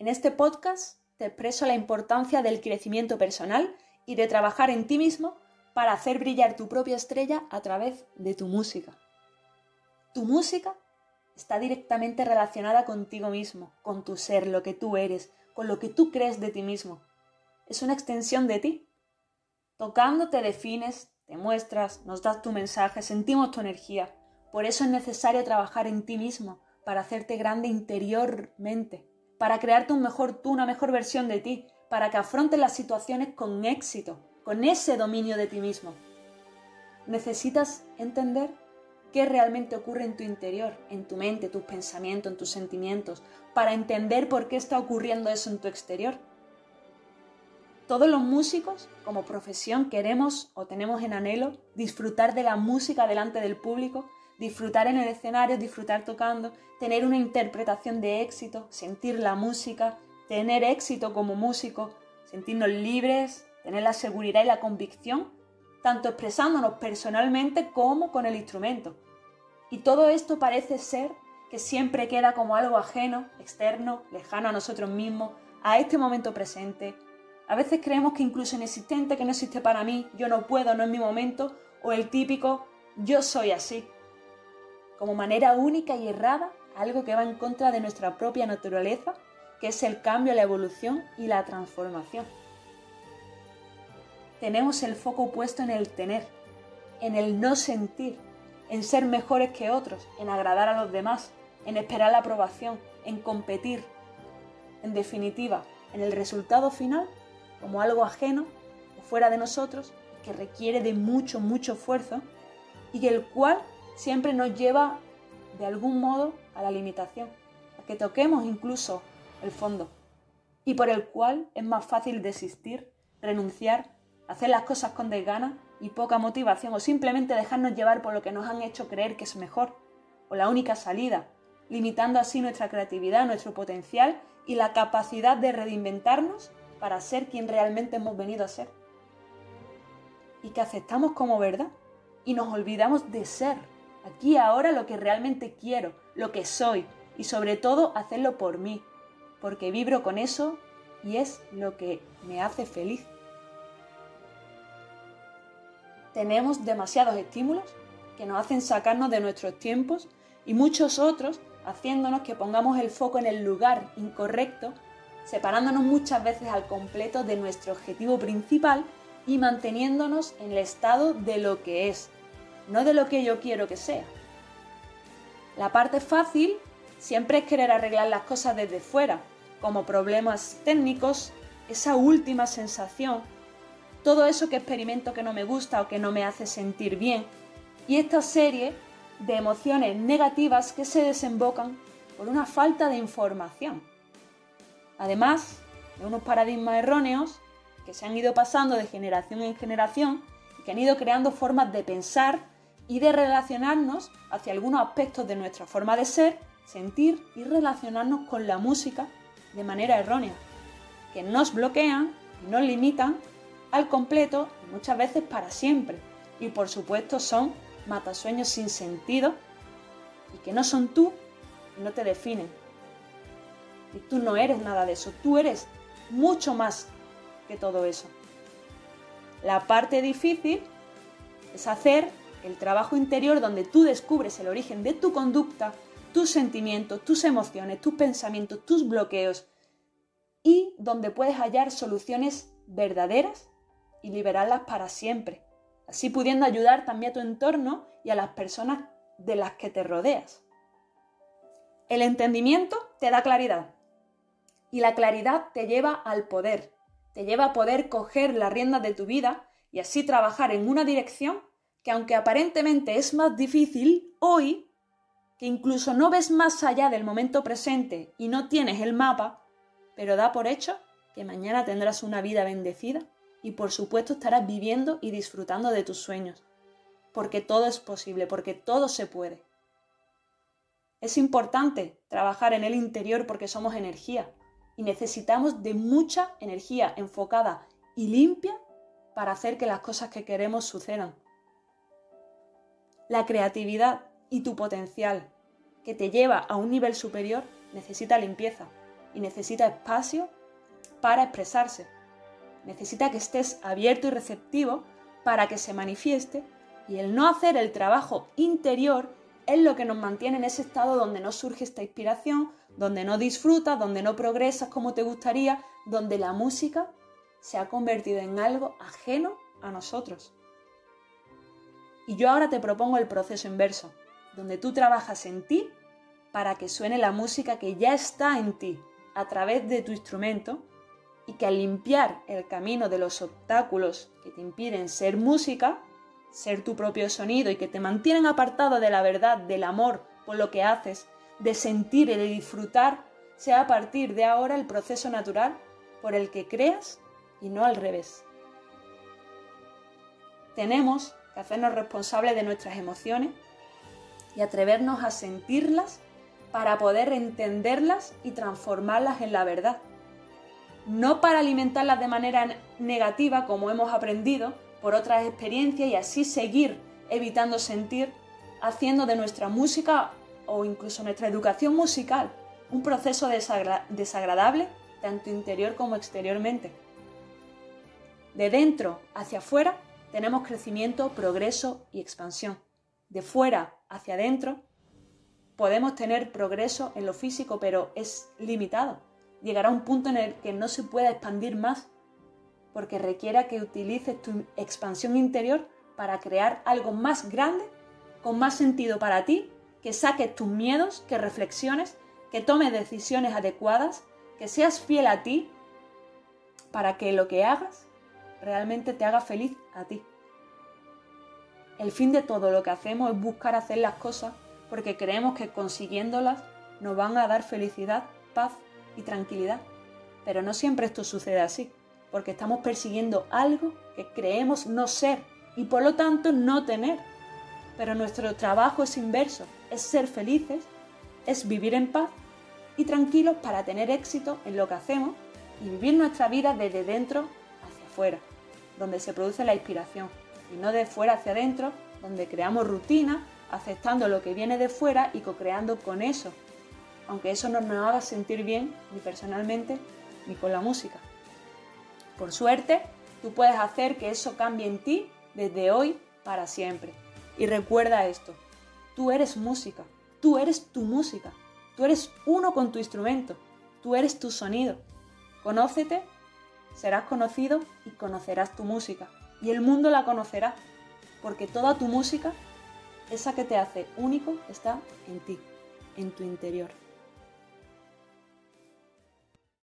En este podcast te expreso la importancia del crecimiento personal y de trabajar en ti mismo para hacer brillar tu propia estrella a través de tu música. Tu música está directamente relacionada contigo mismo, con tu ser, lo que tú eres, con lo que tú crees de ti mismo. Es una extensión de ti. Tocando te defines, te muestras, nos das tu mensaje, sentimos tu energía. Por eso es necesario trabajar en ti mismo, para hacerte grande interiormente para crearte un mejor tú, una mejor versión de ti, para que afrontes las situaciones con éxito, con ese dominio de ti mismo. Necesitas entender qué realmente ocurre en tu interior, en tu mente, tus pensamientos, en tus sentimientos, para entender por qué está ocurriendo eso en tu exterior. Todos los músicos, como profesión, queremos o tenemos en anhelo disfrutar de la música delante del público disfrutar en el escenario, disfrutar tocando, tener una interpretación de éxito, sentir la música, tener éxito como músico, sentirnos libres, tener la seguridad y la convicción, tanto expresándonos personalmente como con el instrumento. Y todo esto parece ser que siempre queda como algo ajeno, externo, lejano a nosotros mismos, a este momento presente. A veces creemos que incluso inexistente, que no existe para mí, yo no puedo, no es mi momento, o el típico yo soy así como manera única y errada algo que va en contra de nuestra propia naturaleza, que es el cambio, la evolución y la transformación. Tenemos el foco puesto en el tener, en el no sentir, en ser mejores que otros, en agradar a los demás, en esperar la aprobación, en competir. En definitiva, en el resultado final, como algo ajeno o fuera de nosotros, que requiere de mucho, mucho esfuerzo y el cual siempre nos lleva de algún modo a la limitación, a que toquemos incluso el fondo, y por el cual es más fácil desistir, renunciar, hacer las cosas con desgana y poca motivación, o simplemente dejarnos llevar por lo que nos han hecho creer que es mejor, o la única salida, limitando así nuestra creatividad, nuestro potencial y la capacidad de reinventarnos para ser quien realmente hemos venido a ser. Y que aceptamos como verdad y nos olvidamos de ser aquí ahora lo que realmente quiero, lo que soy y sobre todo hacerlo por mí, porque vibro con eso y es lo que me hace feliz. Tenemos demasiados estímulos que nos hacen sacarnos de nuestros tiempos y muchos otros haciéndonos que pongamos el foco en el lugar incorrecto, separándonos muchas veces al completo de nuestro objetivo principal y manteniéndonos en el estado de lo que es, no de lo que yo quiero que sea. La parte fácil siempre es querer arreglar las cosas desde fuera, como problemas técnicos, esa última sensación, todo eso que experimento que no me gusta o que no me hace sentir bien, y esta serie de emociones negativas que se desembocan por una falta de información. Además de unos paradigmas erróneos que se han ido pasando de generación en generación que han ido creando formas de pensar y de relacionarnos hacia algunos aspectos de nuestra forma de ser, sentir y relacionarnos con la música de manera errónea, que nos bloquean y nos limitan al completo y muchas veces para siempre. Y por supuesto son matasueños sin sentido y que no son tú y no te definen. Y tú no eres nada de eso, tú eres mucho más que todo eso. La parte difícil es hacer el trabajo interior donde tú descubres el origen de tu conducta, tus sentimientos, tus emociones, tus pensamientos, tus bloqueos y donde puedes hallar soluciones verdaderas y liberarlas para siempre, así pudiendo ayudar también a tu entorno y a las personas de las que te rodeas. El entendimiento te da claridad y la claridad te lleva al poder, te lleva a poder coger las riendas de tu vida y así trabajar en una dirección que aunque aparentemente es más difícil, hoy, que incluso no ves más allá del momento presente y no tienes el mapa, pero da por hecho que mañana tendrás una vida bendecida y por supuesto estarás viviendo y disfrutando de tus sueños, porque todo es posible, porque todo se puede. Es importante trabajar en el interior porque somos energía y necesitamos de mucha energía enfocada y limpia para hacer que las cosas que queremos sucedan la creatividad y tu potencial que te lleva a un nivel superior necesita limpieza. y necesita espacio para expresarse. Necesita que estés abierto y receptivo para que se manifieste y el no hacer el trabajo interior es lo que nos mantiene en ese estado donde no surge esta inspiración, donde no disfrutas, donde no progresas como te gustaría, donde la música se ha convertido en algo ajeno a nosotros. Y yo ahora te propongo el proceso inverso, donde tú trabajas en ti para que suene la música que ya está en ti a través de tu instrumento y que al limpiar el camino de los obstáculos que te impiden ser música, ser tu propio sonido y que te mantienen apartado de la verdad, del amor por lo que haces, de sentir y de disfrutar, sea a partir de ahora el proceso natural por el que creas y no al revés. Tenemos que hacernos responsables de nuestras emociones y atrevernos a sentirlas para poder entenderlas y transformarlas en la verdad. No para alimentarlas de manera negativa como hemos aprendido por otras experiencias y así seguir evitando sentir, haciendo de nuestra música o incluso nuestra educación musical un proceso desagradable tanto interior como exteriormente. De dentro hacia afuera tenemos crecimiento, progreso y expansión. De fuera hacia adentro podemos tener progreso en lo físico, pero es limitado. Llegará un punto en el que no se pueda expandir más, porque requiera que utilices tu expansión interior para crear algo más grande, con más sentido para ti, que saques tus miedos, que reflexiones, que tomes decisiones adecuadas, que seas fiel a ti, para que lo que hagas realmente te haga feliz a ti. El fin de todo lo que hacemos es buscar hacer las cosas porque creemos que consiguiéndolas nos van a dar felicidad, paz y tranquilidad. Pero no siempre esto sucede así, porque estamos persiguiendo algo que creemos no ser y por lo tanto no tener. Pero nuestro trabajo es inverso, es ser felices, es vivir en paz y tranquilos para tener éxito en lo que hacemos y vivir nuestra vida desde dentro hacia afuera, donde se produce la inspiración, y no de fuera hacia adentro, donde creamos rutina, aceptando lo que viene de fuera y co-creando con eso, aunque eso no nos haga sentir bien ni personalmente ni con la música. Por suerte, tú puedes hacer que eso cambie en ti desde hoy para siempre. Y recuerda esto, tú eres música, tú eres tu música, tú eres uno con tu instrumento, tú eres tu sonido. Conócete, serás conocido y conocerás tu música. Y el mundo la conocerá, porque toda tu música esa que te hace único está en ti, en tu interior.